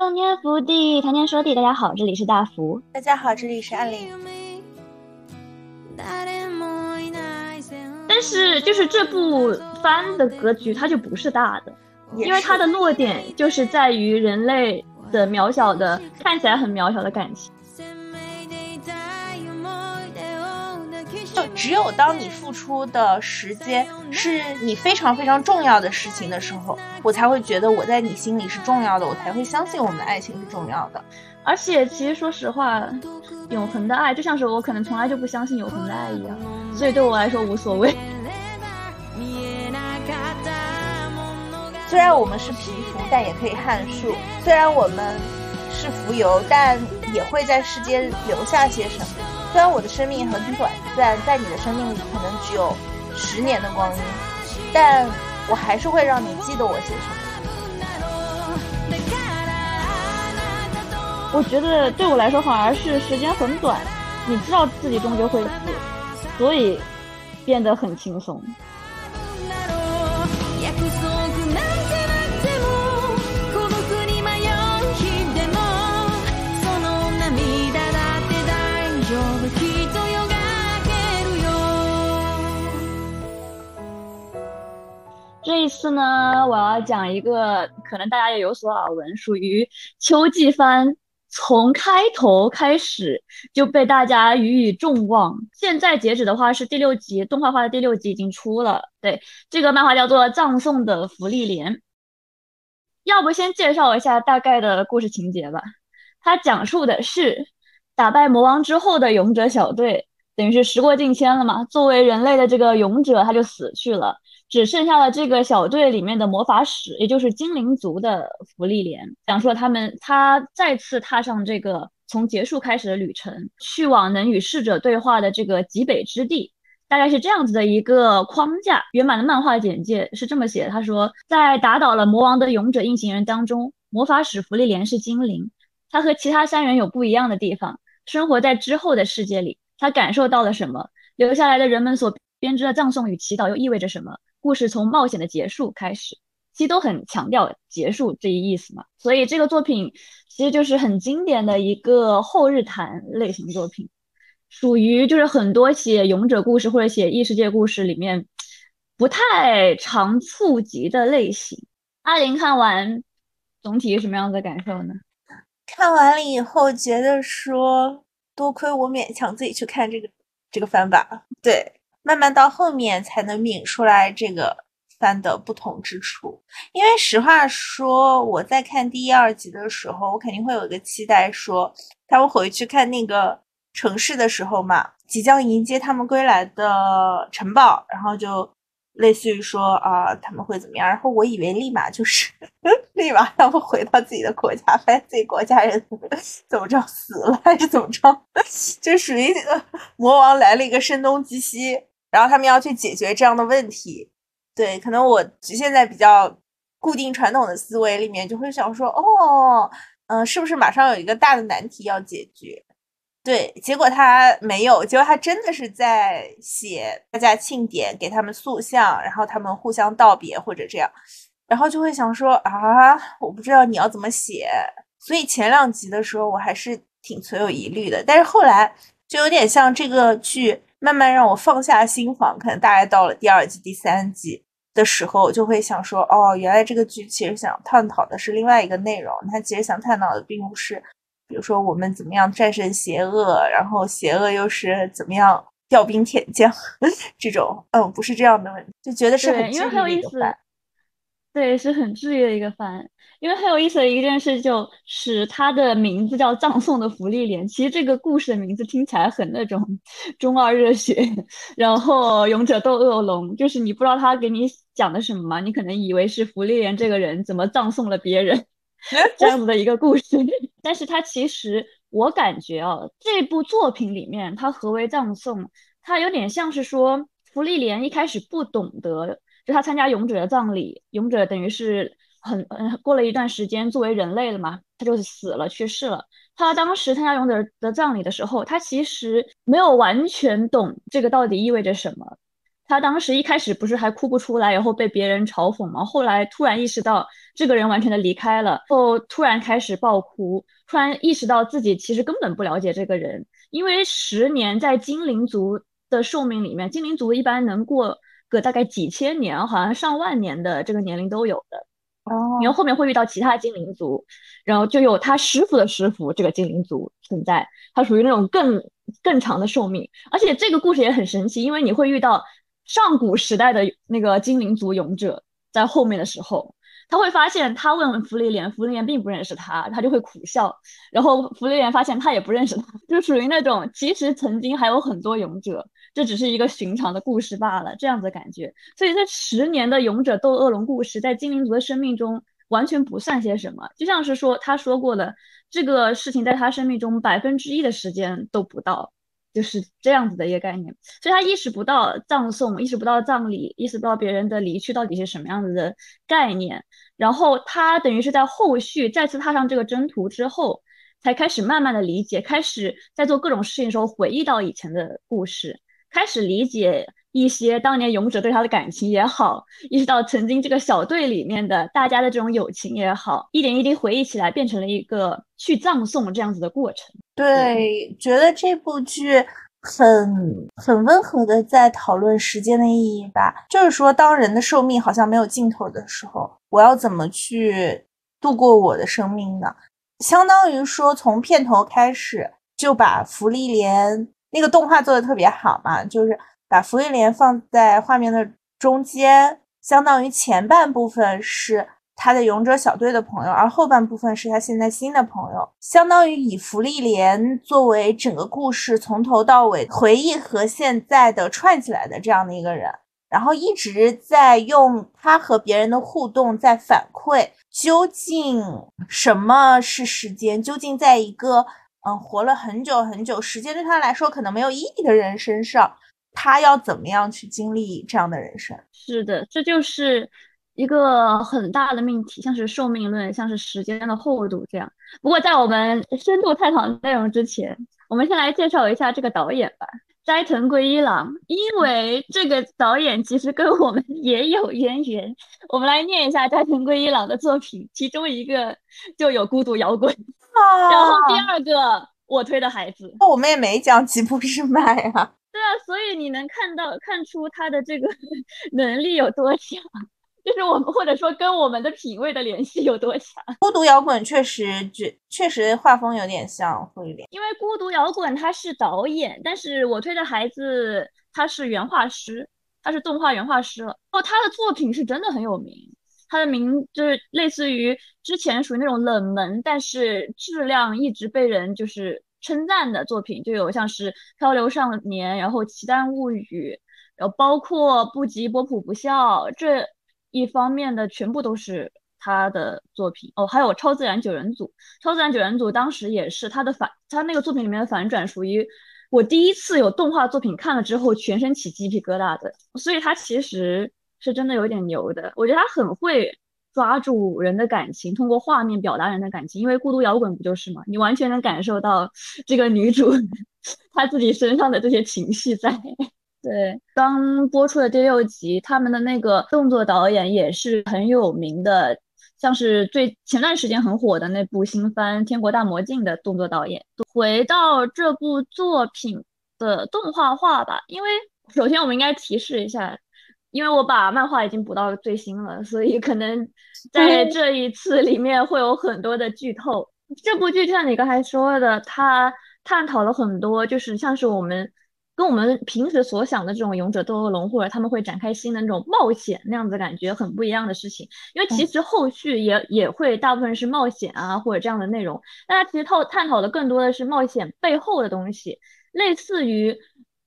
洞天福地，谈天说地。大家好，这里是大福。大家好，这里是暗林。但是，就是这部番的格局，它就不是大的，因为它的落点就是在于人类的渺小的，看起来很渺小的感情。只有当你付出的时间是你非常非常重要的事情的时候，我才会觉得我在你心里是重要的，我才会相信我们的爱情是重要的。而且，其实说实话，永恒的爱就像是我可能从来就不相信永恒的爱一样，所以对我来说无所谓。虽然我们是皮肤，但也可以撼树；虽然我们是浮游，但也会在世间留下些什么。虽然我的生命很短暂，在你的生命里可能只有十年的光阴，但我还是会让你记得我些什么。我觉得对我来说反而是时间很短，你知道自己终究会死，所以变得很轻松。这一次呢，我要讲一个可能大家也有所耳闻，属于秋季番，从开头开始就被大家予以众望。现在截止的话是第六集，动画化的第六集已经出了。对，这个漫画叫做《葬送的芙莉莲》。要不先介绍一下大概的故事情节吧。它讲述的是打败魔王之后的勇者小队，等于是时过境迁了嘛。作为人类的这个勇者，他就死去了。只剩下了这个小队里面的魔法使，也就是精灵族的芙莉莲，讲述了他们他再次踏上这个从结束开始的旅程，去往能与逝者对话的这个极北之地，大概是这样子的一个框架。圆满的漫画简介是这么写的：他说，在打倒了魔王的勇者一行人当中，魔法使芙莉莲是精灵，他和其他三人有不一样的地方。生活在之后的世界里，他感受到了什么？留下来的人们所编织的葬送与祈祷又意味着什么？故事从冒险的结束开始，其实都很强调结束这一意思嘛。所以这个作品其实就是很经典的一个后日谈类型作品，属于就是很多写勇者故事或者写异世界故事里面不太常触及的类型。阿林看完总体是什么样的感受呢？看完了以后觉得说，多亏我勉强自己去看这个这个番吧。对。慢慢到后面才能抿出来这个番的不同之处，因为实话说，我在看第一、二集的时候，我肯定会有一个期待，说他们回去看那个城市的时候嘛，即将迎接他们归来的城堡，然后就。类似于说啊，他们会怎么样？然后我以为立马就是 立马他们回到自己的国家，发现自己国家人 怎么着死了还是怎么着，就属于这个魔王来了一个声东击西，然后他们要去解决这样的问题。对，可能我局限在比较固定传统的思维里面，就会想说，哦，嗯，是不是马上有一个大的难题要解决？对，结果他没有，结果他真的是在写大家庆典，给他们塑像，然后他们互相道别或者这样，然后就会想说啊，我不知道你要怎么写，所以前两集的时候我还是挺存有疑虑的，但是后来就有点像这个剧慢慢让我放下心防，可能大概到了第二季、第三季的时候，我就会想说，哦，原来这个剧其实想探讨的是另外一个内容，它其实想探讨的并不是。比如说，我们怎么样战胜邪恶，然后邪恶又是怎么样调兵遣将？这种，嗯，不是这样的问题，就觉得是很因为很有意思。对，是很治愈的一个番。因为很有意思的一件事，就是它的名字叫《葬送的芙莉莲》。其实这个故事的名字听起来很那种 中二热血，然后勇者斗恶龙，就是你不知道他给你讲的什么嘛？你可能以为是芙莉莲这个人怎么葬送了别人。这样子的一个故事，但是它其实我感觉啊，这部作品里面它何为葬送，它有点像是说芙莉莲一开始不懂得，就他参加勇者的葬礼，勇者等于是很嗯过了一段时间作为人类了嘛，他就死了去世了。他当时参加勇者的葬礼的时候，他其实没有完全懂这个到底意味着什么。他当时一开始不是还哭不出来，然后被别人嘲讽吗？后来突然意识到这个人完全的离开了，后突然开始爆哭，突然意识到自己其实根本不了解这个人，因为十年在精灵族的寿命里面，精灵族一般能过个大概几千年，好像上万年的这个年龄都有的。哦，然后后面会遇到其他精灵族，然后就有他师傅的师傅这个精灵族存在，他属于那种更更长的寿命，而且这个故事也很神奇，因为你会遇到上古时代的那个精灵族勇者在后面的时候，他会发现他问芙莉莲，芙莉莲并不认识他，他就会苦笑，然后芙莉莲发现他也不认识他，就属于那种其实曾经还有很多勇者。这只是一个寻常的故事罢了，这样子的感觉。所以这十年的勇者斗恶龙故事，在精灵族的生命中完全不算些什么。就像是说他说过的，这个事情在他生命中百分之一的时间都不到，就是这样子的一个概念。所以他意识不到葬送，意识不到葬礼，意识不到别人的离去到底是什么样子的概念。然后他等于是在后续再次踏上这个征途之后，才开始慢慢的理解，开始在做各种事情的时候回忆到以前的故事。开始理解一些当年勇者对他的感情也好，意识到曾经这个小队里面的大家的这种友情也好，一点一滴回忆起来，变成了一个去葬送这样子的过程。对，觉得这部剧很很温和的在讨论时间的意义吧。就是说，当人的寿命好像没有尽头的时候，我要怎么去度过我的生命呢？相当于说，从片头开始就把福利莲。那个动画做的特别好嘛，就是把福利莲放在画面的中间，相当于前半部分是他的勇者小队的朋友，而后半部分是他现在新的朋友，相当于以福利莲作为整个故事从头到尾回忆和现在的串起来的这样的一个人，然后一直在用他和别人的互动在反馈，究竟什么是时间？究竟在一个。嗯，活了很久很久，时间对他来说可能没有意义的人身上，他要怎么样去经历这样的人生？是的，这就是一个很大的命题，像是寿命论，像是时间的厚度这样。不过，在我们深度探讨内容之前，我们先来介绍一下这个导演吧，斋藤圭一郎。因为这个导演其实跟我们 也有渊源，我们来念一下斋藤圭一郎的作品，其中一个就有《孤独摇滚》。然后第二个我推的孩子，那我们也没讲吉普是麦啊。对啊，所以你能看到看出他的这个 能力有多强，就是我们或者说跟我们的品味的联系有多强。孤独摇滚确实确确实画风有点像会点，因为孤独摇滚他是导演，但是我推的孩子他是原画师，他是动画原画师了。哦，他的作品是真的很有名。他的名就是类似于之前属于那种冷门，但是质量一直被人就是称赞的作品，就有像是《漂流少年》，然后《奇丹物语》，然后包括《不及波普不笑》这一方面的全部都是他的作品哦。还有《超自然九人组》，《超自然九人组》当时也是他的反，他那个作品里面的反转，属于我第一次有动画作品看了之后全身起鸡皮疙瘩的，所以他其实。是真的有点牛的，我觉得他很会抓住人的感情，通过画面表达人的感情。因为孤独摇滚不就是吗？你完全能感受到 这个女主 她自己身上的这些情绪在。对，刚播出的第六集，他们的那个动作导演也是很有名的，像是最前段时间很火的那部新番《天国大魔镜》的动作导演。回到这部作品的动画化吧，因为首先我们应该提示一下。因为我把漫画已经补到最新了，所以可能 在这一次里面会有很多的剧透。这部剧就像你刚才说的，它探讨了很多，就是像是我们跟我们平时所想的这种勇者斗恶龙，或者他们会展开新的那种冒险那样子感觉很不一样的事情。因为其实后续也也会大部分是冒险啊或者这样的内容，但它其实探探讨的更多的是冒险背后的东西，类似于。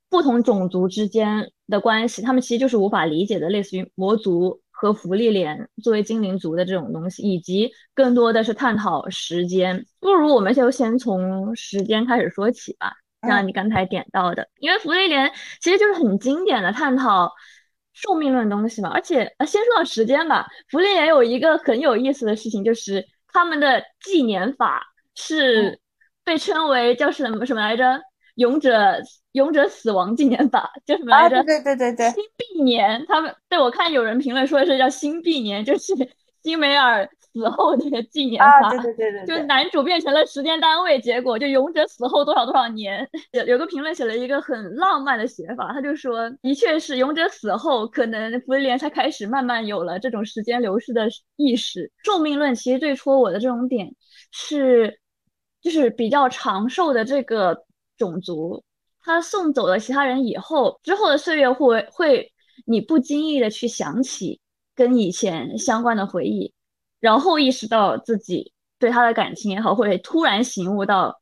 不同种族之间的关系，他们其实就是无法理解的，类似于魔族和福利莲作为精灵族的这种东西，以及更多的是探讨时间。不如我们就先从时间开始说起吧，像你刚才点到的，因为福利莲其实就是很经典的探讨寿命论东西嘛。而且，呃，先说到时间吧，福利莲有一个很有意思的事情，就是他们的纪年法是被称为叫什么什么来着？勇者勇者死亡纪念法，叫什么来着？对对对对，新币年。他们对我看有人评论说是叫新币年，就是辛梅尔。死后的纪念法，对对对对，就男主变成了时间单位，结果就勇者死后多少多少年。有有个评论写了一个很浪漫的写法，他就说，的确是勇者死后，可能福利莲才开始慢慢有了这种时间流逝的意识。寿命论其实最戳我的这种点是，就是比较长寿的这个种族，他送走了其他人以后，之后的岁月会会你不经意的去想起跟以前相关的回忆。然后意识到自己对他的感情也好，或者突然醒悟到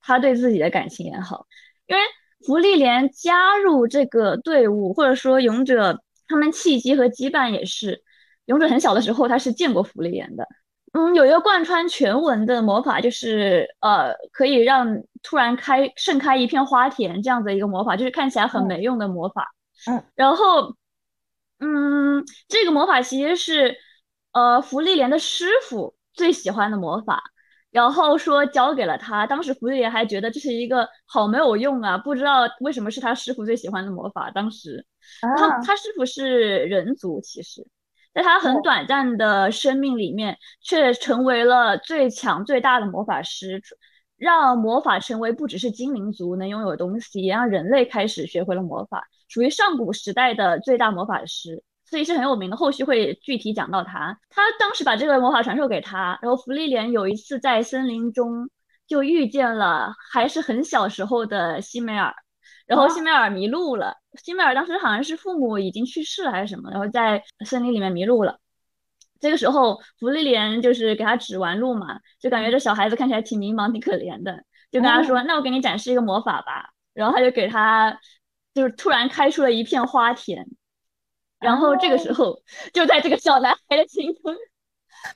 他对自己的感情也好，因为福利莲加入这个队伍，或者说勇者他们契机和羁绊也是，勇者很小的时候他是见过福利莲的。嗯，有一个贯穿全文的魔法，就是呃可以让突然开盛开一片花田这样子一个魔法，就是看起来很没用的魔法。嗯，然后嗯，这个魔法其实是。呃，芙莉莲的师傅最喜欢的魔法，然后说教给了他。当时芙莉莲还觉得这是一个好没有用啊，不知道为什么是他师傅最喜欢的魔法。当时，他他师傅是人族，其实在他很短暂的生命里面，却成为了最强最大的魔法师，让魔法成为不只是精灵族能拥有的东西，也让人类开始学会了魔法，属于上古时代的最大魔法师。所以是很有名的，后续会具体讲到他。他当时把这个魔法传授给他，然后弗利莲有一次在森林中就遇见了还是很小时候的西梅尔，然后西梅尔迷路了。西梅尔当时好像是父母已经去世了还是什么，然后在森林里面迷路了。这个时候芙莉莲就是给他指完路嘛，就感觉这小孩子看起来挺迷茫、挺可怜的，就跟他说：“那我给你展示一个魔法吧。”然后他就给他，就是突然开出了一片花田。然后这个时候，就在这个小男孩的心中，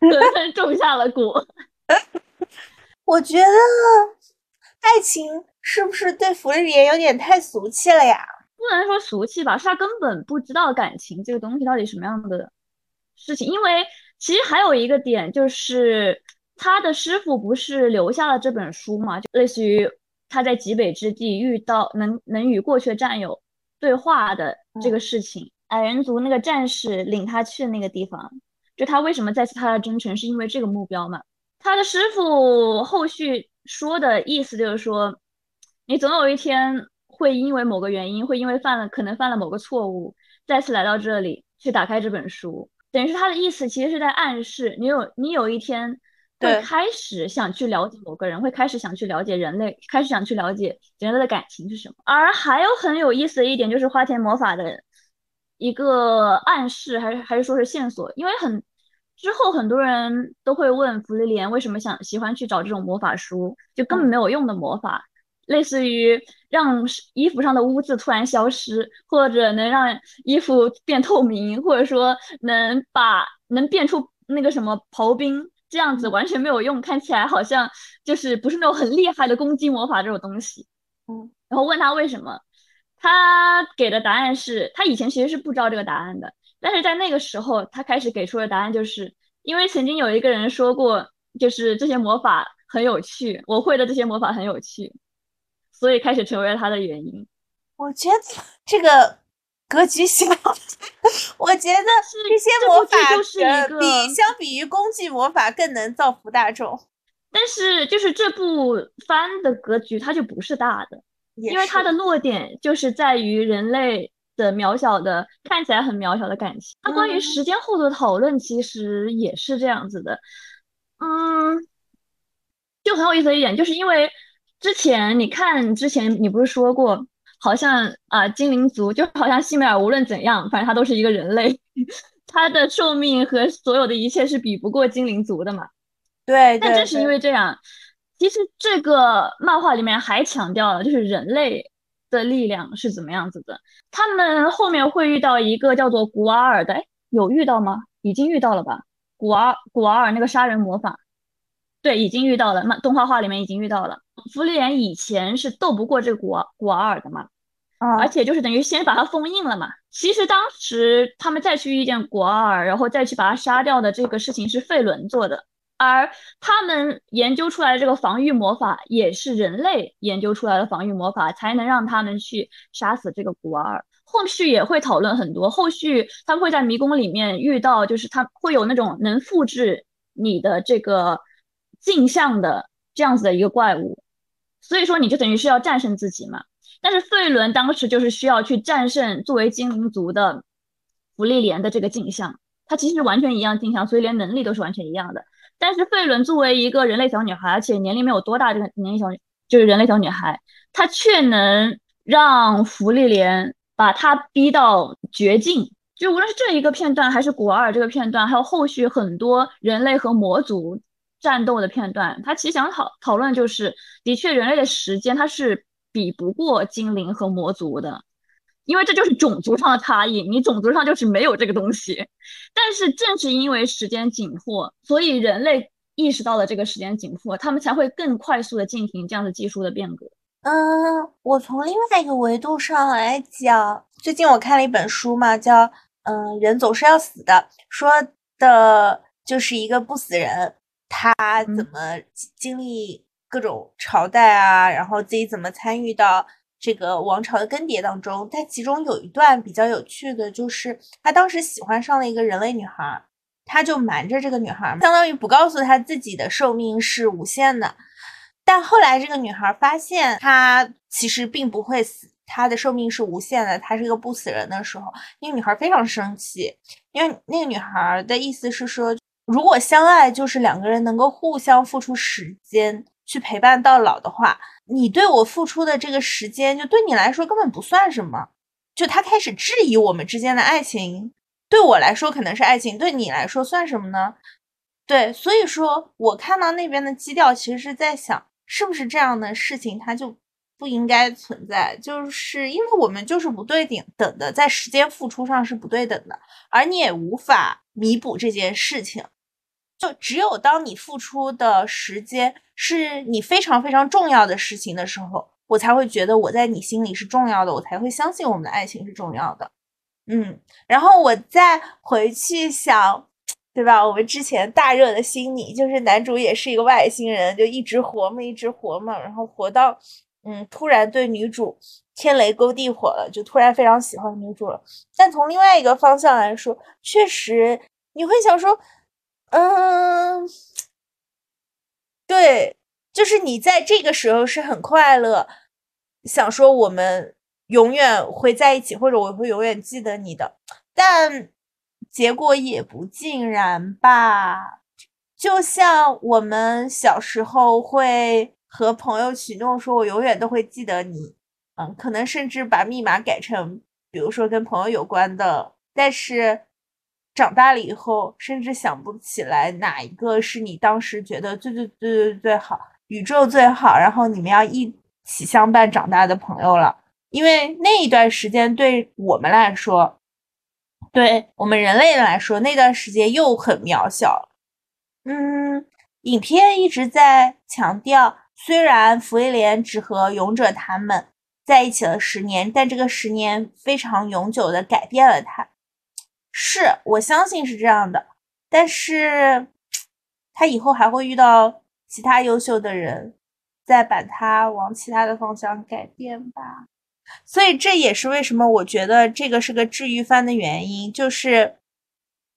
狠狠种下了果。我觉得爱情是不是对福利莲有点太俗气了呀？不能说俗气吧，是他根本不知道感情这个东西到底什么样的事情。因为其实还有一个点，就是他的师傅不是留下了这本书嘛？就类似于他在极北之地遇到能能与过去战友对话的这个事情。矮人族那个战士领他去的那个地方，就他为什么再次踏上征程，是因为这个目标嘛？他的师傅后续说的意思就是说，你总有一天会因为某个原因，会因为犯了可能犯了某个错误，再次来到这里去打开这本书，等于是他的意思其实是在暗示你有你有一天会开始想去了解某个人，会开始想去了解人类，开始想去了解人类的感情是什么。而还有很有意思的一点就是花田魔法的。一个暗示，还是还是说是线索？因为很之后很多人都会问弗利莲为什么想喜欢去找这种魔法书，就根本没有用的魔法，类似于让衣服上的污渍突然消失，或者能让衣服变透明，或者说能把能变出那个什么刨冰，这样子完全没有用，看起来好像就是不是那种很厉害的攻击魔法这种东西。嗯，然后问他为什么？他给的答案是他以前其实是不知道这个答案的，但是在那个时候，他开始给出的答案就是因为曾经有一个人说过，就是这些魔法很有趣，我会的这些魔法很有趣，所以开始成为了他的原因。我觉得这个格局小，我觉得这些魔法就是比相比于工具魔法更能造福大众，但是就是这部番的格局它就不是大的。因为它的落点就是在于人类的渺小的，看起来很渺小的感情。它关于时间后的讨论其实也是这样子的，嗯，就很有意思的一点，就是因为之前你看之前你不是说过，好像啊精灵族就好像西美尔无论怎样，反正他都是一个人类，他的寿命和所有的一切是比不过精灵族的嘛？对，但正是因为这样。其实这个漫画里面还强调了，就是人类的力量是怎么样子的。他们后面会遇到一个叫做古瓦尔的，哎，有遇到吗？已经遇到了吧？古瓦古瓦尔那个杀人魔法，对，已经遇到了。漫动画画里面已经遇到了。芙莉莲以前是斗不过这个古瓦古瓦尔的嘛，而且就是等于先把他封印了嘛。其实当时他们再去遇见古瓦尔，然后再去把他杀掉的这个事情是费伦做的。而他们研究出来的这个防御魔法，也是人类研究出来的防御魔法，才能让他们去杀死这个古尔。后续也会讨论很多，后续他们会在迷宫里面遇到，就是他会有那种能复制你的这个镜像的这样子的一个怪物，所以说你就等于是要战胜自己嘛。但是费伦当时就是需要去战胜作为精灵族的芙莉莲的这个镜像，它其实完全一样镜像，所以连能力都是完全一样的。但是费伦作为一个人类小女孩，而且年龄没有多大，这个年龄小就是人类小女孩，她却能让芙莉莲把她逼到绝境。就无论是这一个片段，还是古尔这个片段，还有后续很多人类和魔族战斗的片段，他其实想讨讨论就是，的确人类的时间它是比不过精灵和魔族的。因为这就是种族上的差异，你种族上就是没有这个东西。但是正是因为时间紧迫，所以人类意识到了这个时间紧迫，他们才会更快速的进行这样的技术的变革。嗯，我从另外一个维度上来讲，最近我看了一本书嘛，叫《嗯，人总是要死的》，说的就是一个不死人，他怎么经历各种朝代啊，然后自己怎么参与到。这个王朝的更迭当中，但其中有一段比较有趣的，就是他当时喜欢上了一个人类女孩，他就瞒着这个女孩，相当于不告诉他自己的寿命是无限的。但后来这个女孩发现他其实并不会死，他的寿命是无限的，他是一个不死人的时候，那个女孩非常生气，因为那个女孩的意思是说，如果相爱就是两个人能够互相付出时间去陪伴到老的话。你对我付出的这个时间，就对你来说根本不算什么。就他开始质疑我们之间的爱情，对我来说可能是爱情，对你来说算什么呢？对，所以说我看到那边的基调，其实是在想，是不是这样的事情它就不应该存在？就是因为我们就是不对等等的，在时间付出上是不对等的，而你也无法弥补这件事情。就只有当你付出的时间是你非常非常重要的事情的时候，我才会觉得我在你心里是重要的，我才会相信我们的爱情是重要的。嗯，然后我再回去想，对吧？我们之前大热的心理就是男主也是一个外星人，就一直活嘛，一直活嘛，然后活到嗯，突然对女主天雷勾地火了，就突然非常喜欢女主了。但从另外一个方向来说，确实你会想说。嗯，对，就是你在这个时候是很快乐，想说我们永远会在一起，或者我会永远记得你的，但结果也不尽然吧。就像我们小时候会和朋友许诺说，我永远都会记得你，嗯，可能甚至把密码改成，比如说跟朋友有关的，但是。长大了以后，甚至想不起来哪一个是你当时觉得最最最最最好，宇宙最好，然后你们要一起相伴长大的朋友了。因为那一段时间对我们来说，对我们人类来说，那段时间又很渺小。嗯，影片一直在强调，虽然福威廉只和勇者他们在一起了十年，但这个十年非常永久的改变了他。是我相信是这样的，但是他以后还会遇到其他优秀的人，再把他往其他的方向改变吧。所以这也是为什么我觉得这个是个治愈番的原因，就是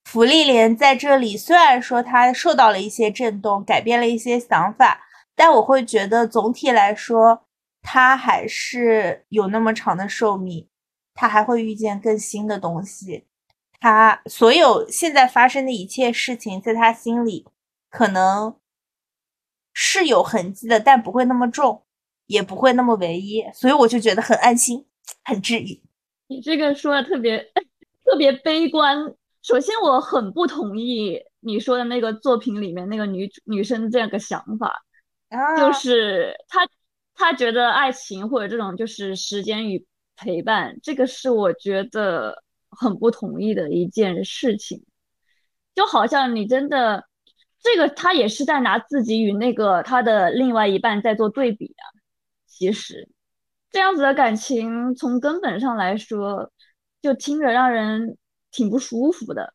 福利莲在这里虽然说他受到了一些震动，改变了一些想法，但我会觉得总体来说，他还是有那么长的寿命，他还会遇见更新的东西。他所有现在发生的一切事情，在他心里可能是有痕迹的，但不会那么重，也不会那么唯一，所以我就觉得很安心，很治愈。你这个说的特别特别悲观。首先，我很不同意你说的那个作品里面那个女女生这样个想法，就是 她她觉得爱情或者这种就是时间与陪伴，这个是我觉得。很不同意的一件事情，就好像你真的这个他也是在拿自己与那个他的另外一半在做对比啊。其实这样子的感情从根本上来说，就听着让人挺不舒服的。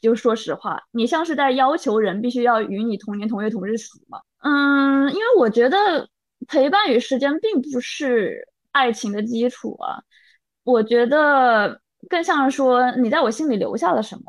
就说实话，你像是在要求人必须要与你同年同月同日死吗？嗯，因为我觉得陪伴与时间并不是爱情的基础啊，我觉得更像是说你在我心里留下了什么，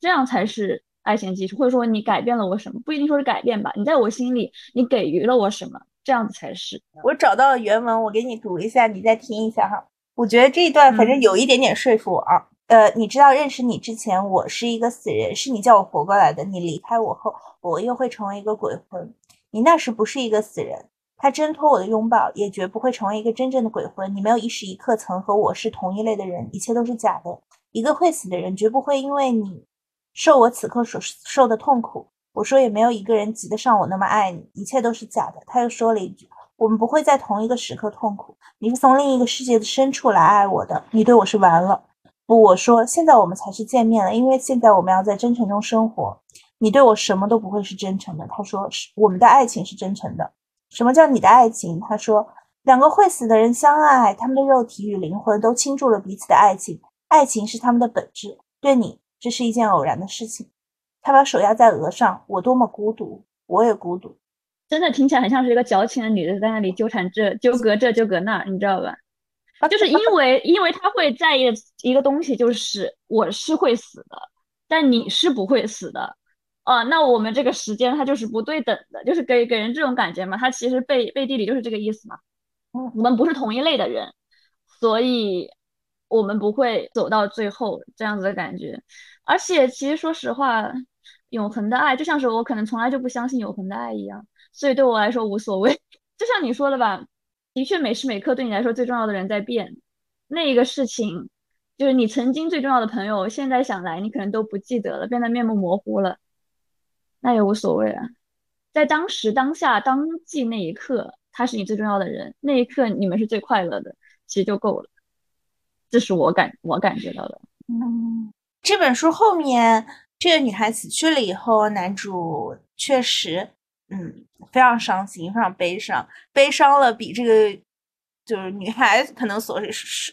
这样才是爱情基础，或者说你改变了我什么，不一定说是改变吧，你在我心里你给予了我什么，这样子才是。我找到了原文，我给你读一下，你再听一下哈。我觉得这一段反正有一点点说服我啊。呃，你知道认识你之前，我是一个死人，是你叫我活过来的。你离开我后，我又会成为一个鬼魂。你那时不是一个死人，他挣脱我的拥抱，也绝不会成为一个真正的鬼魂。你没有一时一刻曾和我是同一类的人，一切都是假的。一个会死的人，绝不会因为你受我此刻所受的痛苦。我说也没有一个人及得上我那么爱你，一切都是假的。他又说了一句，我们不会在同一个时刻痛苦。你是从另一个世界的深处来爱我的，你对我是完了。不，我说现在我们才是见面了，因为现在我们要在真诚中生活。你对我什么都不会是真诚的。他说是我们的爱情是真诚的。什么叫你的爱情？他说两个会死的人相爱，他们的肉体与灵魂都倾注了彼此的爱情，爱情是他们的本质。对你，这是一件偶然的事情。他把手压在额上，我多么孤独，我也孤独。真的听起来很像是一个矫情的女的在那里纠缠这纠葛这纠葛那，你知道吧？就是因为，因为他会在意一个东西，就是我是会死的，但你是不会死的，啊，那我们这个时间它就是不对等的，就是给给人这种感觉嘛，它其实背背地里就是这个意思嘛，嗯，我们不是同一类的人，所以我们不会走到最后这样子的感觉，而且其实说实话，永恒的爱就像是我可能从来就不相信永恒的爱一样，所以对我来说无所谓，就像你说的吧。的确，每时每刻对你来说最重要的人在变，那一个事情就是你曾经最重要的朋友，现在想来你可能都不记得了，变得面目模糊了，那也无所谓啊。在当时当下当即那一刻，他是你最重要的人，那一刻你们是最快乐的，其实就够了。这是我感我感觉到的。嗯，这本书后面这个女孩死去了以后，男主确实。嗯，非常伤心，非常悲伤，悲伤了比这个就是女孩可能所是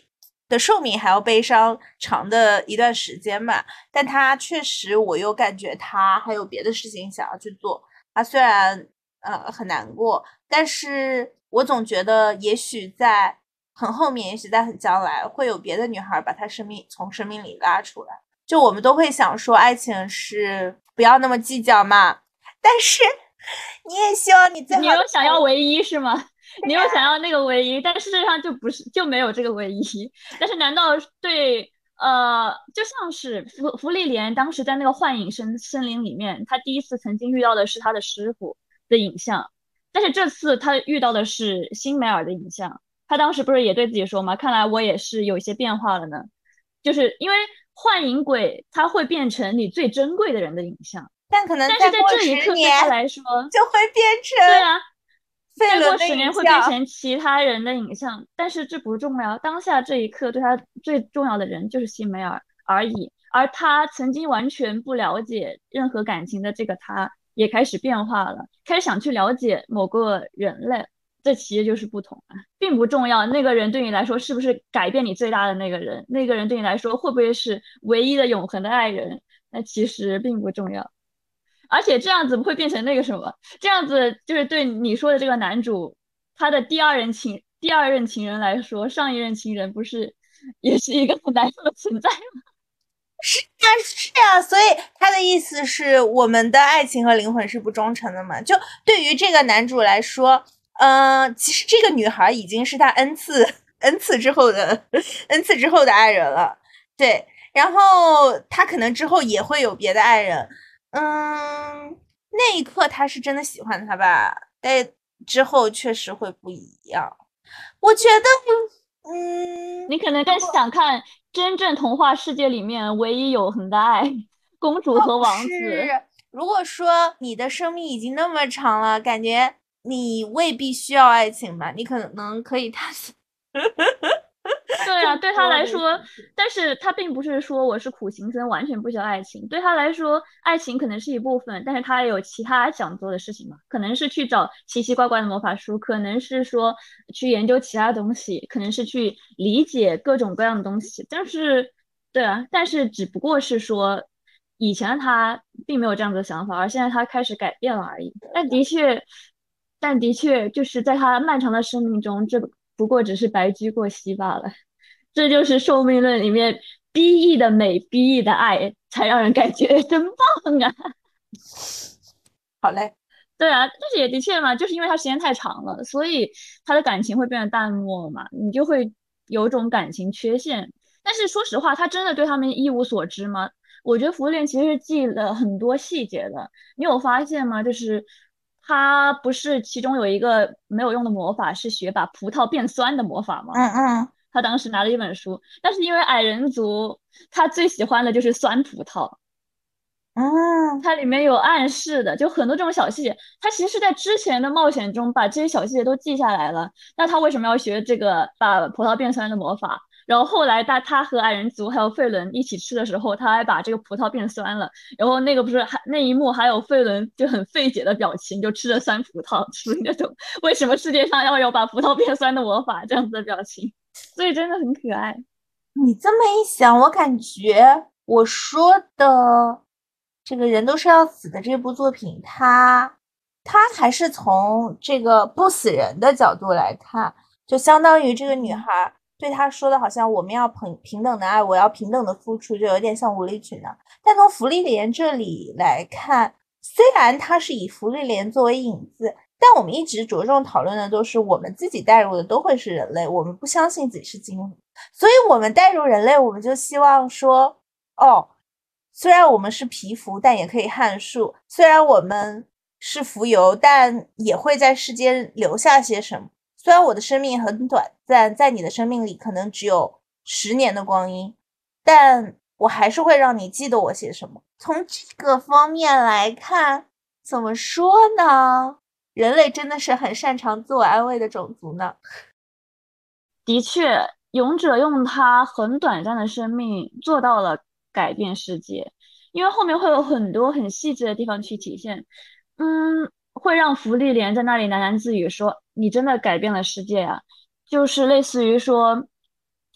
的寿命还要悲伤长的一段时间嘛。但他确实，我又感觉他还有别的事情想要去做。他虽然呃很难过，但是我总觉得也许在很后面，也许在很将来，会有别的女孩把他生命从生命里拉出来。就我们都会想说，爱情是不要那么计较嘛，但是。你也希望你最你有想要唯一是吗？你又想要那个唯一，但事实上就不是就没有这个唯一。但是难道对呃，就像是弗弗利莲当时在那个幻影森森林里面，他第一次曾经遇到的是他的师傅的影像，但是这次他遇到的是辛梅尔的影像。他当时不是也对自己说吗？看来我也是有一些变化了呢。就是因为幻影鬼他会变成你最珍贵的人的影像。但可能但是在这一刻对他来说就会变成对啊，再过十年会变成其他人的影像，但是这不重要。当下这一刻对他最重要的人就是西梅尔而已，而他曾经完全不了解任何感情的这个他，也开始变化了，开始想去了解某个人类。这其实就是不同啊，并不重要。那个人对你来说是不是改变你最大的那个人？那个人对你来说会不会是唯一的永恒的爱人？那其实并不重要。而且这样子不会变成那个什么，这样子就是对你说的这个男主，他的第二任情第二任情人来说，上一任情人不是也是一个很难受的存在吗？是啊，是啊，所以他的意思是，我们的爱情和灵魂是不忠诚的嘛？就对于这个男主来说，嗯，其实这个女孩已经是他 n 次 n 次之后的 n 次之后的爱人了，对，然后他可能之后也会有别的爱人。嗯，那一刻他是真的喜欢他吧？但之后确实会不一样。我觉得，嗯，你可能更想看真正童话世界里面唯一永恒的爱，公主和王子。如果说你的生命已经那么长了，感觉你未必需要爱情吧？你可能可以探索。对啊，对他来说，但是他并不是说我是苦行僧，完全不需要爱情。对他来说，爱情可能是一部分，但是他也有其他想做的事情嘛，可能是去找奇奇怪怪的魔法书，可能是说去研究其他东西，可能是去理解各种各样的东西。但是，对啊，但是只不过是说以前他并没有这样的想法，而现在他开始改变了而已。但的确，但的确就是在他漫长的生命中，这不过只是白驹过隙罢了。这就是寿命论里面 B E 的美，B E 的爱，才让人感觉 真棒啊！好嘞，对啊，但是也的确嘛，就是因为他时间太长了，所以他的感情会变得淡漠嘛，你就会有种感情缺陷。但是说实话，他真的对他们一无所知吗？我觉得福莲其实是记了很多细节的。你有发现吗？就是他不是其中有一个没有用的魔法，是学把葡萄变酸的魔法吗？嗯嗯。他当时拿了一本书，但是因为矮人族，他最喜欢的就是酸葡萄。啊，它里面有暗示的，就很多这种小细节。他其实是在之前的冒险中把这些小细节都记下来了。那他为什么要学这个把葡萄变酸的魔法？然后后来，他他和矮人族还有费伦一起吃的时候，他还把这个葡萄变酸了。然后那个不是还那一幕，还有费伦就很费解的表情，就吃着酸葡萄，属于那种 为什么世界上要有把葡萄变酸的魔法这样子的表情。所以真的很可爱。你这么一想，我感觉我说的这个人都是要死的这部作品，它它还是从这个不死人的角度来看，就相当于这个女孩对他说的，好像我们要平平等的爱，我要平等的付出，就有点像无理取闹。但从福利莲这里来看，虽然它是以福利莲作为引子。但我们一直着重讨论的都是我们自己带入的都会是人类，我们不相信自己是精灵，所以我们带入人类，我们就希望说，哦，虽然我们是皮肤，但也可以撼树；虽然我们是浮游，但也会在世间留下些什么。虽然我的生命很短暂，在你的生命里可能只有十年的光阴，但我还是会让你记得我些什么。从这个方面来看，怎么说呢？人类真的是很擅长自我安慰的种族呢。的确，勇者用他很短暂的生命做到了改变世界，因为后面会有很多很细致的地方去体现。嗯，会让福利莲在那里喃喃自语说：“你真的改变了世界啊！”就是类似于说，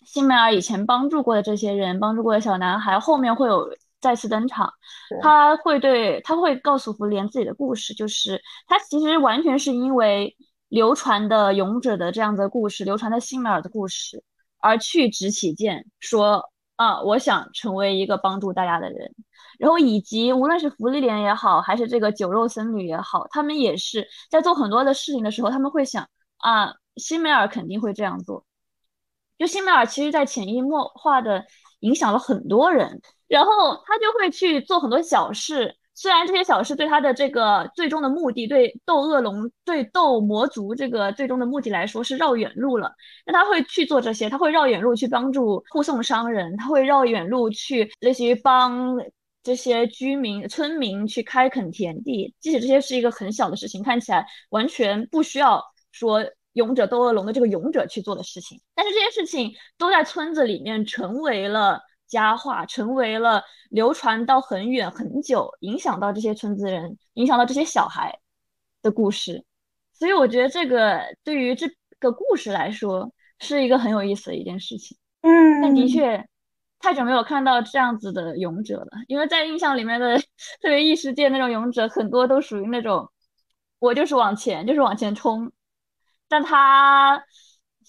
辛梅尔以前帮助过的这些人，帮助过的小男孩，后面会有。再次登场，他会对他会告诉福莲自己的故事，就是他其实完全是因为流传的勇者的这样的故事，流传的辛美尔的故事而去执起剑，说啊，我想成为一个帮助大家的人。然后以及无论是福利莲也好，还是这个酒肉僧侣也好，他们也是在做很多的事情的时候，他们会想啊，辛美尔肯定会这样做。就辛美尔其实，在潜移默化的影响了很多人。然后他就会去做很多小事，虽然这些小事对他的这个最终的目的，对斗恶龙、对斗魔族这个最终的目的来说是绕远路了，那他会去做这些，他会绕远路去帮助护送商人，他会绕远路去类似于帮这些居民、村民去开垦田地，即使这些是一个很小的事情，看起来完全不需要说勇者斗恶龙的这个勇者去做的事情，但是这些事情都在村子里面成为了。佳话成为了流传到很远很久，影响到这些村子人，影响到这些小孩的故事。所以我觉得这个对于这个故事来说是一个很有意思的一件事情。嗯，但的确太久没有看到这样子的勇者了，因为在印象里面的 特别异世界那种勇者，很多都属于那种我就是往前，就是往前冲，但他。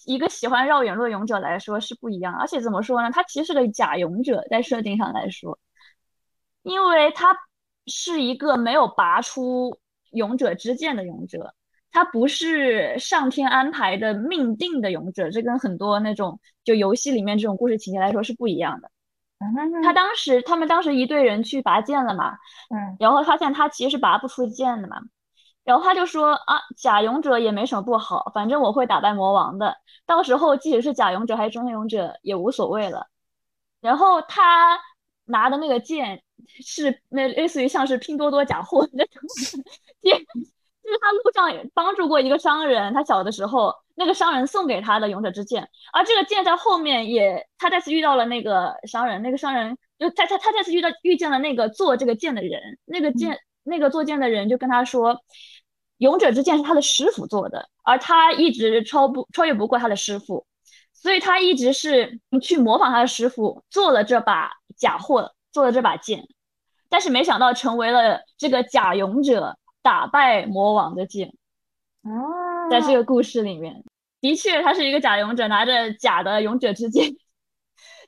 一个喜欢绕远路的勇者来说是不一样，而且怎么说呢？他其实是个假勇者，在设定上来说，因为他是一个没有拔出勇者之剑的勇者，他不是上天安排的命定的勇者，这跟很多那种就游戏里面这种故事情节来说是不一样的。他当时他们当时一队人去拔剑了嘛，嗯，然后发现他其实是拔不出剑的嘛。然后他就说啊，假勇者也没什么不好，反正我会打败魔王的，到时候即使是假勇者还是真勇者也无所谓了。然后他拿的那个剑是那类似于像是拼多多假货那种剑，就是他路上帮助过一个商人，他小的时候那个商人送给他的勇者之剑，而这个剑在后面也他再次遇到了那个商人，那个商人就他他他再次遇到遇见了那个做这个剑的人，那个剑那个做剑的人就跟他说。勇者之剑是他的师傅做的，而他一直超不超越不过他的师傅，所以他一直是去模仿他的师傅做了这把假货，做了这把剑。但是没想到成为了这个假勇者打败魔王的剑。哦，在这个故事里面，的确他是一个假勇者，拿着假的勇者之剑，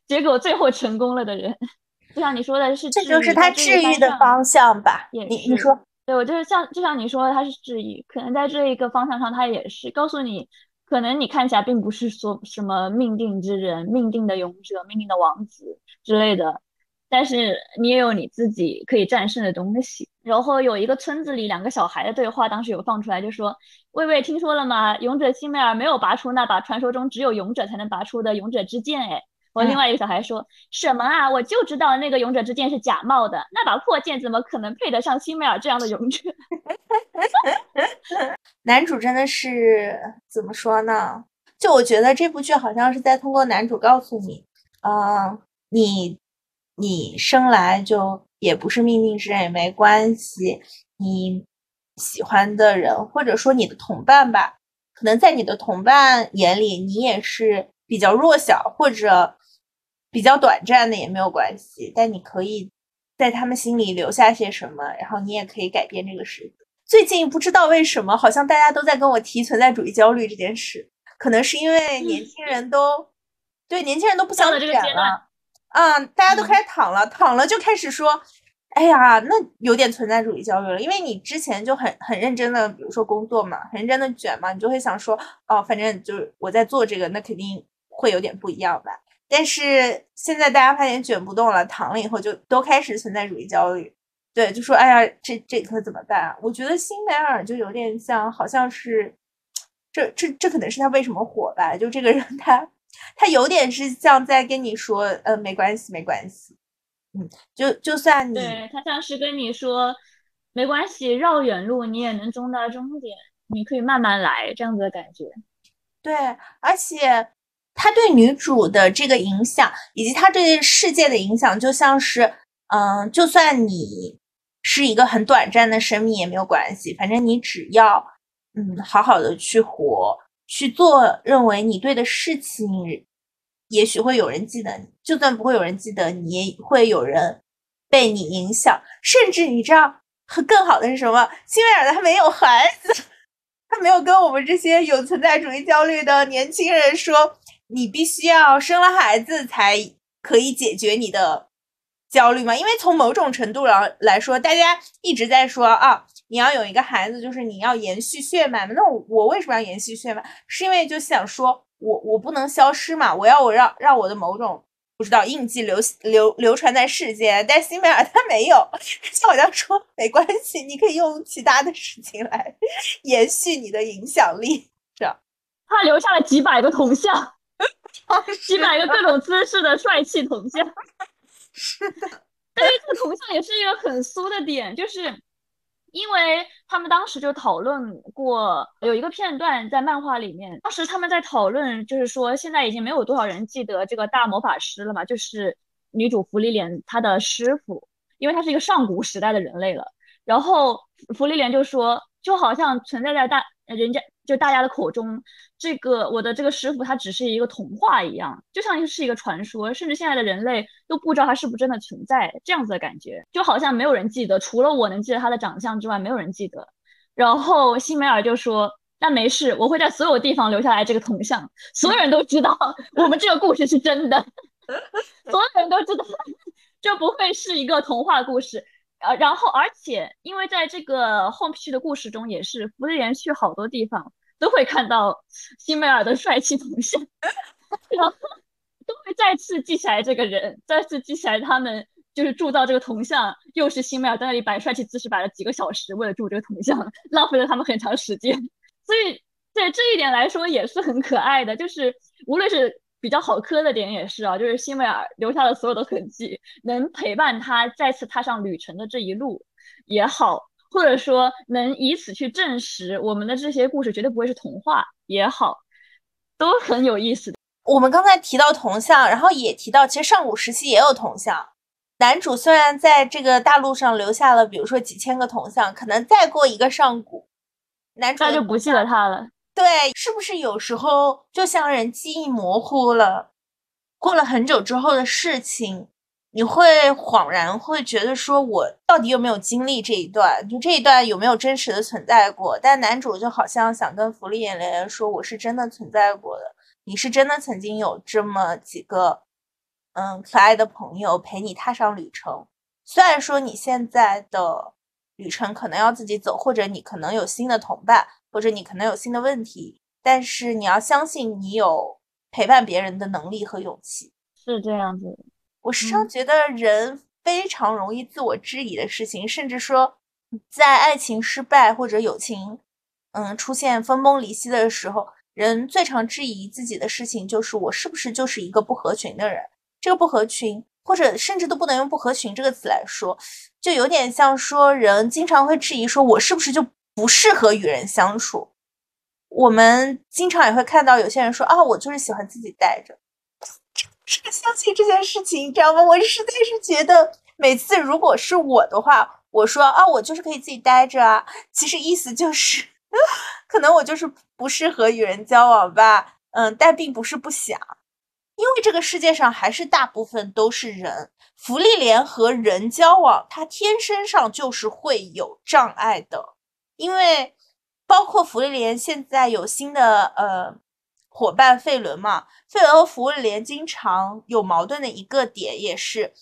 结果最后成功了的人。就像你说的是，这就是他治愈的方向吧？你你说，对我就是像就像你说的，他是质疑，可能在这一个方向上，他也是告诉你，可能你看起来并不是说什么命定之人、命定的勇者、命定的王子之类的，但是你也有你自己可以战胜的东西。然后有一个村子里两个小孩的对话，当时有放出来，就说：“魏魏听说了吗？勇者希梅尔没有拔出那把传说中只有勇者才能拔出的勇者之剑。”哎。我另外一个小孩说什么啊？我就知道那个勇者之剑是假冒的，那把破剑怎么可能配得上辛梅尔这样的勇者？男主真的是怎么说呢？就我觉得这部剧好像是在通过男主告诉你，嗯，你你生来就也不是命定之人也没关系，你喜欢的人或者说你的同伴吧，可能在你的同伴眼里你也是比较弱小或者。比较短暂的也没有关系，但你可以在他们心里留下些什么，然后你也可以改变这个世界。最近不知道为什么，好像大家都在跟我提存在主义焦虑这件事，可能是因为年轻人都对年轻人都不想卷了，啊，大家都开始躺了，躺了就开始说，哎呀，那有点存在主义焦虑了，因为你之前就很很认真的，比如说工作嘛，很认真的卷嘛，你就会想说，哦，反正就是我在做这个，那肯定会有点不一样吧。但是现在大家发现卷不动了，躺了以后就都开始存在主义焦虑，对，就说哎呀，这这可怎么办啊？我觉得辛梅尔就有点像，好像是这这这可能是他为什么火吧？就这个人他他有点是像在跟你说，呃，没关系，没关系，嗯，就就算你对他像是跟你说没关系，绕远路你也能终到终点，你可以慢慢来这样子的感觉。对，而且。他对女主的这个影响，以及他对世界的影响，就像是，嗯，就算你是一个很短暂的生命也没有关系，反正你只要，嗯，好好的去活，去做认为你对的事情，也许会有人记得你。就算不会有人记得你，也会有人被你影响。甚至你知道，更好的是什么？辛维尔他没有孩子，他没有跟我们这些有存在主义焦虑的年轻人说。你必须要生了孩子才可以解决你的焦虑吗？因为从某种程度上来说，大家一直在说啊，你要有一个孩子，就是你要延续血脉嘛。那我我为什么要延续血脉？是因为就想说我我不能消失嘛，我要我让让我的某种不知道印记流流流传在世间。但辛梅尔他没有，就好像说没关系，你可以用其他的事情来 延续你的影响力，这样。他留下了几百个铜像。几百个各种姿势的帅气铜像，是的。但是这个铜像也是一个很酥的点，就是因为他们当时就讨论过，有一个片段在漫画里面，当时他们在讨论，就是说现在已经没有多少人记得这个大魔法师了嘛，就是女主芙莉莲她的师傅，因为他是一个上古时代的人类了。然后芙莉莲就说，就好像存在在大人家。就大家的口中，这个我的这个师傅他只是一个童话一样，就像是一个传说，甚至现在的人类都不知道他是不是真的存在，这样子的感觉，就好像没有人记得，除了我能记得他的长相之外，没有人记得。然后辛梅尔就说：“那没事，我会在所有地方留下来这个铜像，所有人都知道我们这个故事是真的，所有人都知道，这不会是一个童话故事。”呃，然后而且因为在这个后续的故事中，也是福利莲去好多地方都会看到辛梅尔的帅气铜像，然后都会再次记起来这个人，再次记起来他们就是铸造这个铜像，又是辛梅尔在那里摆帅气姿势摆了几个小时，为了铸这个铜像，浪费了他们很长时间。所以在这一点来说也是很可爱的，就是无论是。比较好磕的点也是啊，就是辛维尔留下了所有的痕迹，能陪伴他再次踏上旅程的这一路也好，或者说能以此去证实我们的这些故事绝对不会是童话也好，都很有意思。我们刚才提到铜像，然后也提到其实上古时期也有铜像。男主虽然在这个大陆上留下了，比如说几千个铜像，可能再过一个上古，男主那就不记得他了。对，是不是有时候就像人记忆模糊了，过了很久之后的事情，你会恍然会觉得说，我到底有没有经历这一段？就这一段有没有真实的存在过？但男主就好像想跟福利演员说，我是真的存在过的，你是真的曾经有这么几个，嗯，可爱的朋友陪你踏上旅程。虽然说你现在的旅程可能要自己走，或者你可能有新的同伴，或者你可能有新的问题，但是你要相信你有陪伴别人的能力和勇气。是这样子。我时常觉得人非常容易自我质疑的事情，甚至说，在爱情失败或者友情，嗯，出现分崩离析的时候，人最常质疑自己的事情就是我是不是就是一个不合群的人？这个不合群。或者甚至都不能用不合群这个词来说，就有点像说人经常会质疑说，我是不是就不适合与人相处？我们经常也会看到有些人说啊，我就是喜欢自己待着，是相信这件事情，你知道吗？我实在是觉得每次如果是我的话，我说啊，我就是可以自己待着啊，其实意思就是，可能我就是不适合与人交往吧，嗯，但并不是不想。因为这个世界上还是大部分都是人，福利莲和人交往，它天生上就是会有障碍的。因为包括福利莲现在有新的呃伙伴费伦嘛，费伦和福利莲经常有矛盾的一个点也是，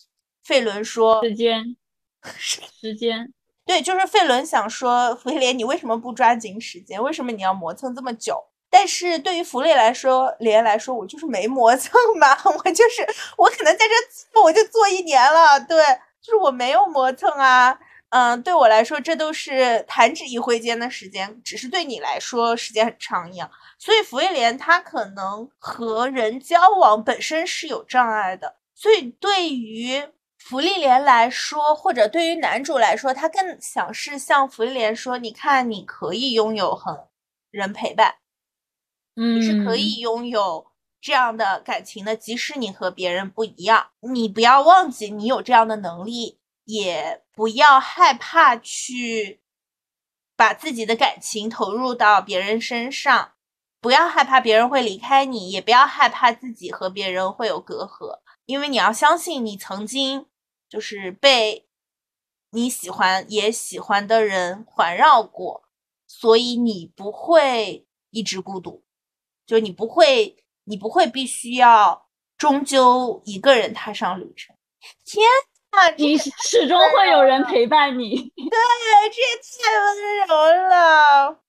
费伦说时间，时间，对，就是费伦想说福利莲，你为什么不抓紧时间？为什么你要磨蹭这么久？但是对于福利来说，莲来说，我就是没磨蹭嘛，我就是我可能在这做我就做一年了，对，就是我没有磨蹭啊，嗯，对我来说这都是弹指一挥间的时间，只是对你来说时间很长一样。所以福利莲他可能和人交往本身是有障碍的，所以对于福利莲来说，或者对于男主来说，他更想是向福利莲说，你看你可以拥有很人陪伴。你是可以拥有这样的感情的，即使你和别人不一样，你不要忘记你有这样的能力，也不要害怕去把自己的感情投入到别人身上，不要害怕别人会离开你，也不要害怕自己和别人会有隔阂，因为你要相信你曾经就是被你喜欢也喜欢的人环绕过，所以你不会一直孤独。就你不会，你不会必须要终究一个人踏上旅程。天，你始终会有人陪伴你。对，这也太温柔了。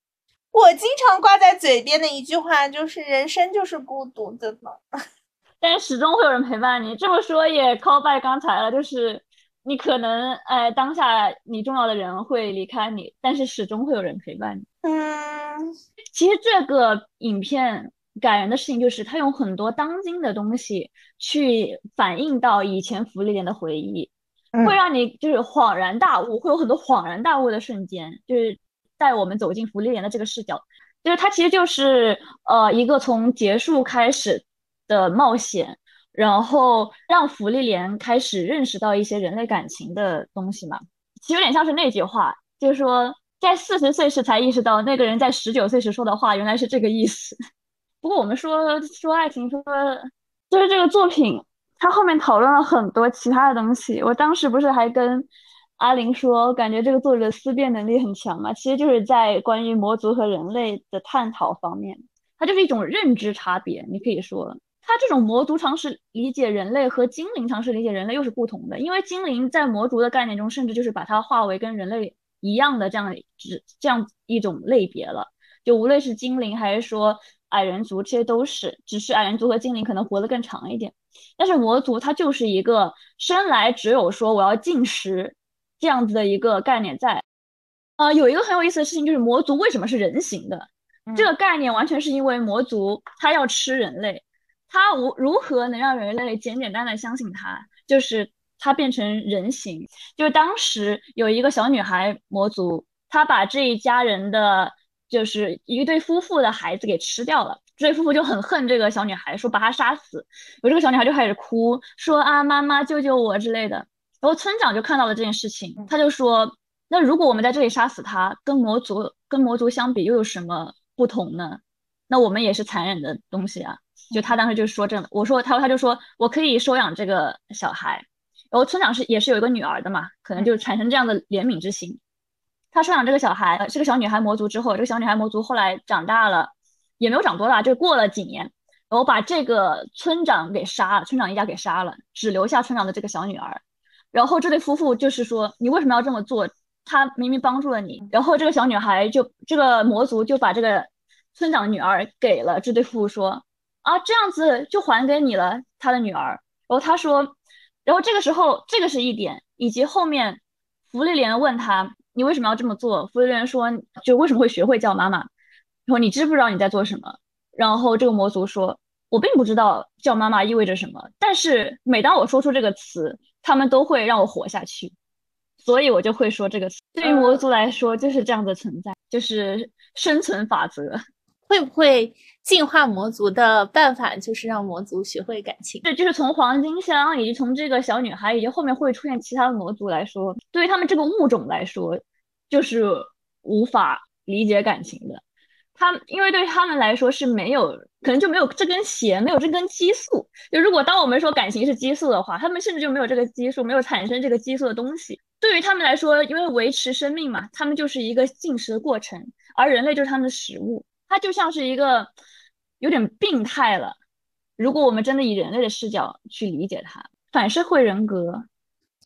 我经常挂在嘴边的一句话就是：人生就是孤独的嘛。但始终会有人陪伴你。这么说也 call back 刚才了，就是你可能哎，当下你重要的人会离开你，但是始终会有人陪伴你。嗯。其实这个影片感人的事情就是，他用很多当今的东西去反映到以前福利莲的回忆，会让你就是恍然大悟，会有很多恍然大悟的瞬间，就是带我们走进福利莲的这个视角，就是它其实就是呃一个从结束开始的冒险，然后让福利莲开始认识到一些人类感情的东西嘛，其实有点像是那句话，就是说。在四十岁时才意识到，那个人在十九岁时说的话原来是这个意思。不过我们说说爱情，说就是这个作品，它后面讨论了很多其他的东西。我当时不是还跟阿玲说，感觉这个作者思辨能力很强嘛？其实就是在关于魔族和人类的探讨方面，它就是一种认知差别。你可以说，它这种魔族尝试理解人类和精灵尝试理解人类又是不同的，因为精灵在魔族的概念中，甚至就是把它化为跟人类。一样的这样只这样一种类别了，就无论是精灵还是说矮人族，这些都是，只是矮人族和精灵可能活得更长一点。但是魔族它就是一个生来只有说我要进食这样子的一个概念在。呃，有一个很有意思的事情就是魔族为什么是人形的？这个概念完全是因为魔族它要吃人类，它无如何能让人类简简单单相信它？就是。它变成人形，就是当时有一个小女孩魔族，她把这一家人的，就是一对夫妇的孩子给吃掉了。这对夫妇就很恨这个小女孩，说把她杀死。有这个小女孩就开始哭，说啊妈妈救救我之类的。然后村长就看到了这件事情，他就说，那如果我们在这里杀死她，跟魔族跟魔族相比又有什么不同呢？那我们也是残忍的东西啊。就他当时就说这，我说他他就说我可以收养这个小孩。然后村长是也是有一个女儿的嘛，可能就产生这样的怜悯之心。他收养这个小孩，是个小女孩魔族之后，这个小女孩魔族后来长大了，也没有长多大，就过了几年，然后把这个村长给杀了，村长一家给杀了，只留下村长的这个小女儿。然后这对夫妇就是说，你为什么要这么做？他明明帮助了你。然后这个小女孩就这个魔族就把这个村长女儿给了这对夫妇，说啊这样子就还给你了他的女儿。然后他说，然后这个时候这个是一点，以及后面芙莉莲问他。你为什么要这么做？服务员说，就为什么会学会叫妈妈？然后你知不知道你在做什么？然后这个魔族说，我并不知道叫妈妈意味着什么，但是每当我说出这个词，他们都会让我活下去，所以我就会说这个词。对于魔族来说，就是这样的存在，就是生存法则。会不会进化魔族的办法就是让魔族学会感情？对，就是从黄金香以及从这个小女孩以及后面会出现其他的魔族来说，对于他们这个物种来说，就是无法理解感情的。他因为对他们来说是没有，可能就没有这根弦，没有这根激素。就如果当我们说感情是激素的话，他们甚至就没有这个激素，没有产生这个激素的东西。对于他们来说，因为维持生命嘛，他们就是一个进食的过程，而人类就是他们的食物。它就像是一个有点病态了。如果我们真的以人类的视角去理解它，反社会人格，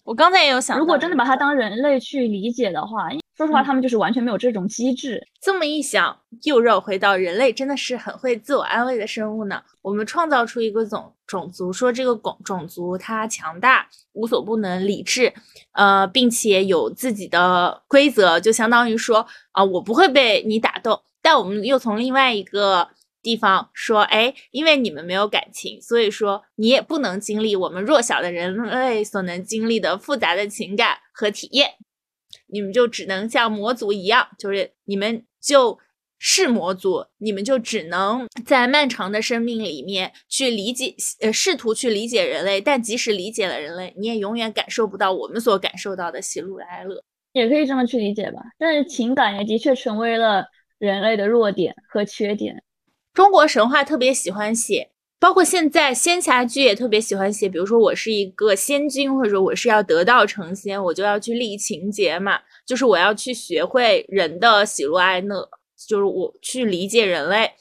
我刚才也有想，如果真的把它当人类去理解的话，说实话，他们就是完全没有这种机制。这么一想，又绕回到人类真的是很会自我安慰的生物呢。我们创造出一个种种族，说这个种种族它强大、无所不能、理智，呃，并且有自己的规则，就相当于说啊，我不会被你打动。但我们又从另外一个地方说，哎，因为你们没有感情，所以说你也不能经历我们弱小的人类所能经历的复杂的情感和体验，你们就只能像魔族一样，就是你们就是魔族，你们就只能在漫长的生命里面去理解，呃，试图去理解人类，但即使理解了人类，你也永远感受不到我们所感受到的喜怒哀乐，也可以这么去理解吧。但是情感也的确成为了。人类的弱点和缺点，中国神话特别喜欢写，包括现在仙侠剧也特别喜欢写。比如说，我是一个仙君，或者我是要得道成仙，我就要去立情节嘛，就是我要去学会人的喜怒哀乐，就是我去理解人类，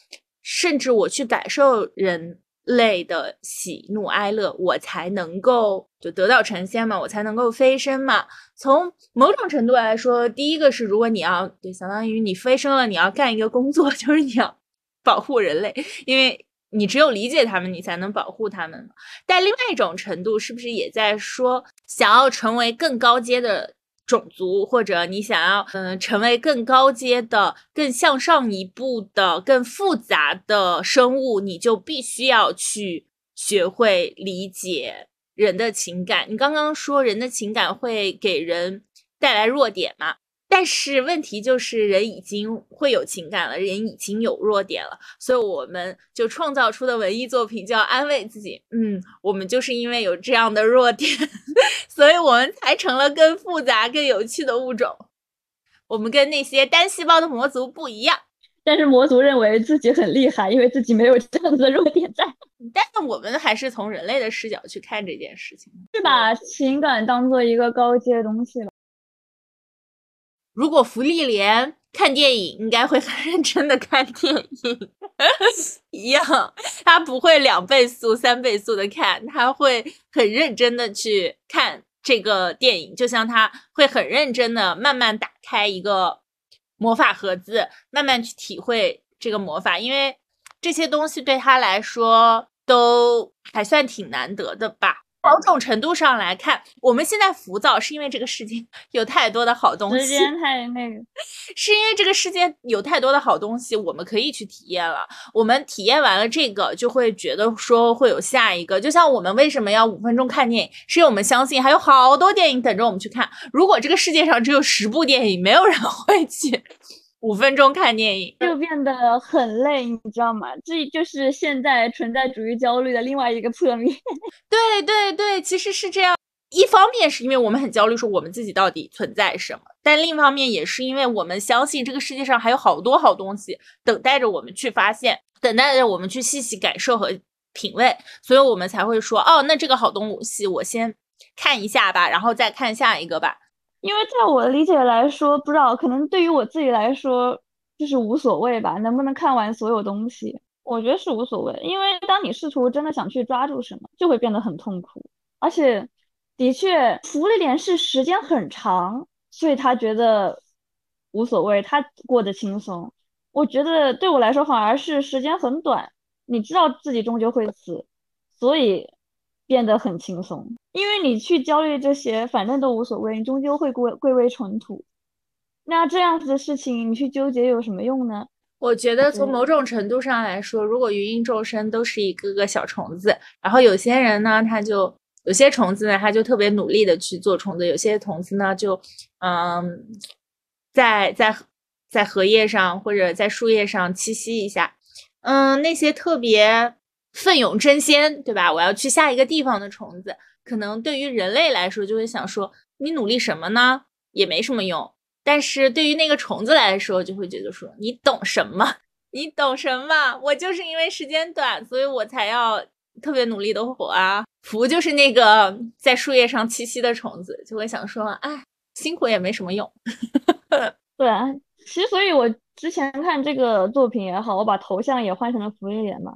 甚至我去感受人。类的喜怒哀乐，我才能够就得道成仙嘛，我才能够飞升嘛。从某种程度来说，第一个是，如果你要对，相当于你飞升了，你要干一个工作，就是你要保护人类，因为你只有理解他们，你才能保护他们。但另外一种程度，是不是也在说，想要成为更高阶的？种族，或者你想要嗯成为更高阶的、更向上一步的、更复杂的生物，你就必须要去学会理解人的情感。你刚刚说人的情感会给人带来弱点吗？但是问题就是，人已经会有情感了，人已经有弱点了，所以我们就创造出的文艺作品就要安慰自己，嗯，我们就是因为有这样的弱点，所以我们才成了更复杂、更有趣的物种。我们跟那些单细胞的魔族不一样，但是魔族认为自己很厉害，因为自己没有这样子的弱点在。但是我们还是从人类的视角去看这件事情，是把情感当做一个高阶东西了。如果福利莲看电影，应该会很认真的看电影一样，他不会两倍速、三倍速的看，他会很认真的去看这个电影，就像他会很认真的慢慢打开一个魔法盒子，慢慢去体会这个魔法，因为这些东西对他来说都还算挺难得的吧。某种程度上来看，我们现在浮躁是因为这个世界 有太多的好东西，时间太那个，是因为这个世界有太多的好东西，我们可以去体验了。我们体验完了这个，就会觉得说会有下一个。就像我们为什么要五分钟看电影，是因为我们相信还有好多电影等着我们去看。如果这个世界上只有十部电影，没有人会去。五分钟看电影就变得很累，你知道吗？这就是现在存在主义焦虑的另外一个侧面。对对对，其实是这样。一方面是因为我们很焦虑，说我们自己到底存在什么；但另一方面也是因为我们相信这个世界上还有好多好东西等待着我们去发现，等待着我们去细细感受和品味，所以我们才会说，哦，那这个好东西我先看一下吧，然后再看下一个吧。因为在我理解来说，不知道可能对于我自己来说就是无所谓吧，能不能看完所有东西，我觉得是无所谓。因为当你试图真的想去抓住什么，就会变得很痛苦。而且，的确，福利点是时间很长，所以他觉得无所谓，他过得轻松。我觉得对我来说，反而是时间很短，你知道自己终究会死，所以变得很轻松。因为你去焦虑这些，反正都无所谓，你终究会归归为尘土。那这样子的事情，你去纠结有什么用呢？我觉得从某种程度上来说，如果芸芸众生都是一个个小虫子，然后有些人呢，他就有些虫子呢，他就特别努力的去做虫子；有些虫子呢，就嗯，在在在荷叶上或者在树叶上栖息一下。嗯，那些特别奋勇争先，对吧？我要去下一个地方的虫子。可能对于人类来说，就会想说你努力什么呢？也没什么用。但是对于那个虫子来说，就会觉得说你懂什么？你懂什么？我就是因为时间短，所以我才要特别努力的活啊。福就是那个在树叶上栖息的虫子，就会想说，哎，辛苦也没什么用。对啊，其实所以，我之前看这个作品也好，我把头像也换成了福利莲嘛。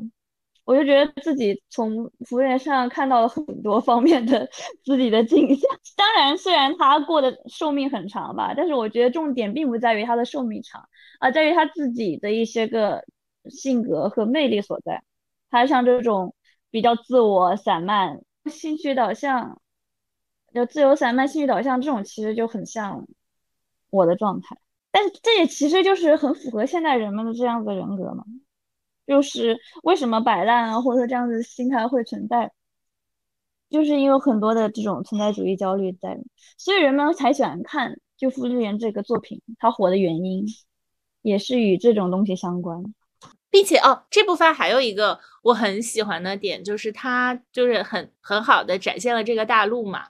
我就觉得自己从服务员身上看到了很多方面的自己的景象。当然，虽然他过的寿命很长吧，但是我觉得重点并不在于他的寿命长，而在于他自己的一些个性格和魅力所在。他像这种比较自我、散漫、兴趣导向，就自由散漫、兴趣导向这种，其实就很像我的状态。但是这也其实就是很符合现代人们的这样子的人格嘛。就是为什么摆烂啊，或者说这样子心态会存在，就是因为很多的这种存在主义焦虑在，所以人们才喜欢看就傅志远这个作品，他火的原因也是与这种东西相关，并且哦，这部分还有一个我很喜欢的点，就是他就是很很好的展现了这个大陆嘛，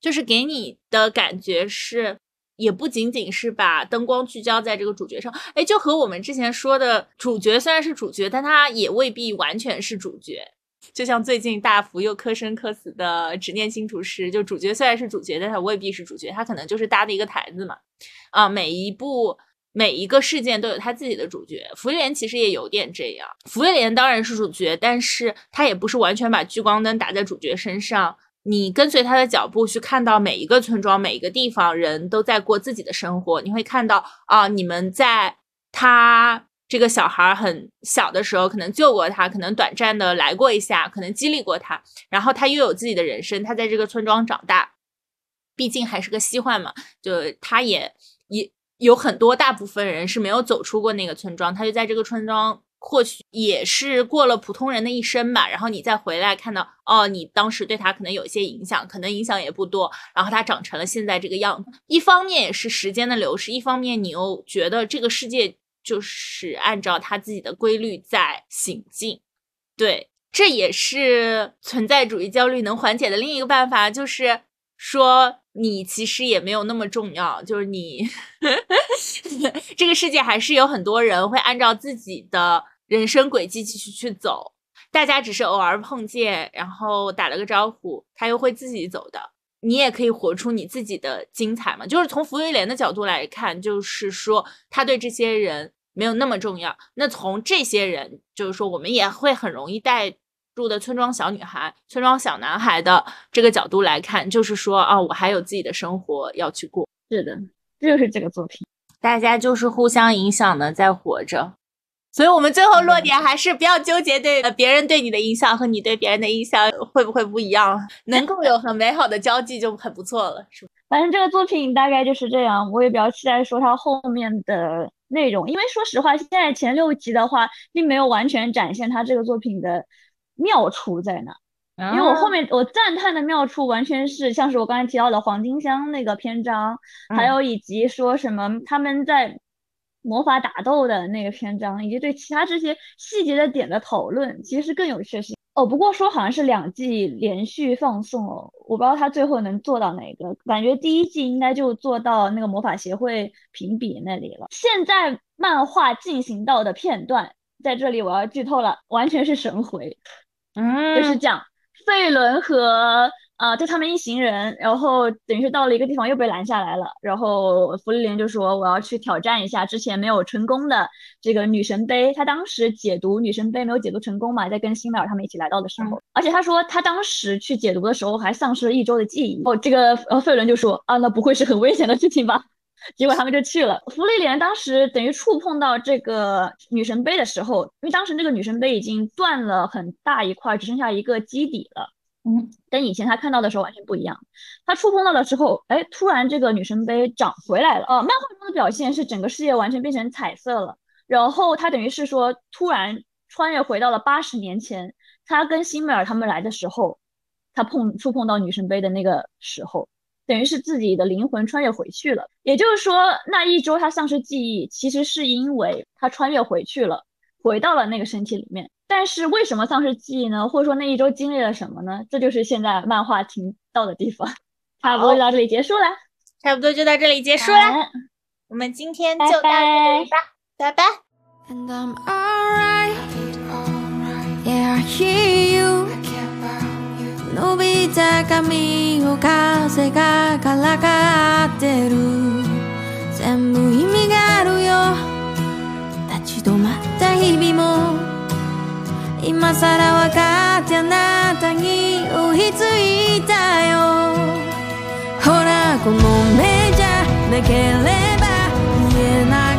就是给你的感觉是。也不仅仅是把灯光聚焦在这个主角上，哎，就和我们之前说的，主角虽然是主角，但他也未必完全是主角。就像最近大福又磕生磕死的《执念新厨师》，就主角虽然是主角，但他未必是主角，他可能就是搭的一个台子嘛。啊，每一部每一个事件都有他自己的主角。福瑞莲其实也有点这样，福瑞莲当然是主角，但是他也不是完全把聚光灯打在主角身上。你跟随他的脚步去看到每一个村庄、每一个地方，人都在过自己的生活。你会看到啊，你们在他这个小孩很小的时候，可能救过他，可能短暂的来过一下，可能激励过他。然后他又有自己的人生，他在这个村庄长大，毕竟还是个西幻嘛，就他也也有很多大部分人是没有走出过那个村庄，他就在这个村庄。或许也是过了普通人的一生吧，然后你再回来看到，哦，你当时对他可能有一些影响，可能影响也不多，然后他长成了现在这个样子。一方面也是时间的流逝，一方面你又觉得这个世界就是按照他自己的规律在行进。对，这也是存在主义焦虑能缓解的另一个办法，就是说你其实也没有那么重要，就是你。这个世界还是有很多人会按照自己的人生轨迹继续去走，大家只是偶尔碰见，然后打了个招呼，他又会自己走的。你也可以活出你自己的精彩嘛。就是从福威廉的角度来看，就是说他对这些人没有那么重要。那从这些人，就是说我们也会很容易带入的村庄小女孩、村庄小男孩的这个角度来看，就是说啊，我还有自己的生活要去过。是的。这就是这个作品，大家就是互相影响的在活着，所以我们最后落点还是不要纠结对别人对你的影响和你对别人的影响会不会不一样，能够有很美好的交际就很不错了，是吧？反正这个作品大概就是这样，我也比较期待说它后面的内容，因为说实话，现在前六集的话，并没有完全展现它这个作品的妙处在哪。因为我后面我赞叹的妙处完全是像是我刚才提到的黄金香那个篇章，还有以及说什么他们在魔法打斗的那个篇章，以及对其他这些细节的点的讨论，其实是更有趣性哦。不过说好像是两季连续放送哦，我不知道他最后能做到哪个，感觉第一季应该就做到那个魔法协会评比那里了。现在漫画进行到的片段，在这里我要剧透了，完全是神回，嗯，就是讲。费伦和啊，就他们一行人，然后等于是到了一个地方又被拦下来了。然后芙莉莲就说：“我要去挑战一下之前没有成功的这个女神杯。”他当时解读女神杯没有解读成功嘛，在跟辛美尔他们一起来到的时候，而且他说他当时去解读的时候还丧失了一周的记忆。哦，这个呃费伦就说：“啊，那不会是很危险的事情吧？”结果他们就去了。芙莉莲当时等于触碰到这个女神杯的时候，因为当时那个女神杯已经断了很大一块，只剩下一个基底了。嗯，跟以前他看到的时候完全不一样。他触碰到的时候，哎，突然这个女神杯长回来了。呃，漫画中的表现是整个世界完全变成彩色了。然后他等于是说，突然穿越回到了八十年前，他跟辛美尔他们来的时候，他碰触碰到女神杯的那个时候，等于是自己的灵魂穿越回去了。也就是说，那一周他丧失记忆，其实是因为他穿越回去了，回到了那个身体里面。但是为什么丧失记忆呢？或者说那一周经历了什么呢？这就是现在漫画停到的地方。差不多就到这里结束了，差不多就到这里结束了。我们今天就到这里吧，拜拜。伸びた髪を風がからかってる。全部意味があるよ。立ち止まった日々も。今さら分かってあなたに追いついたよ。ほらこの目じゃなければ見えない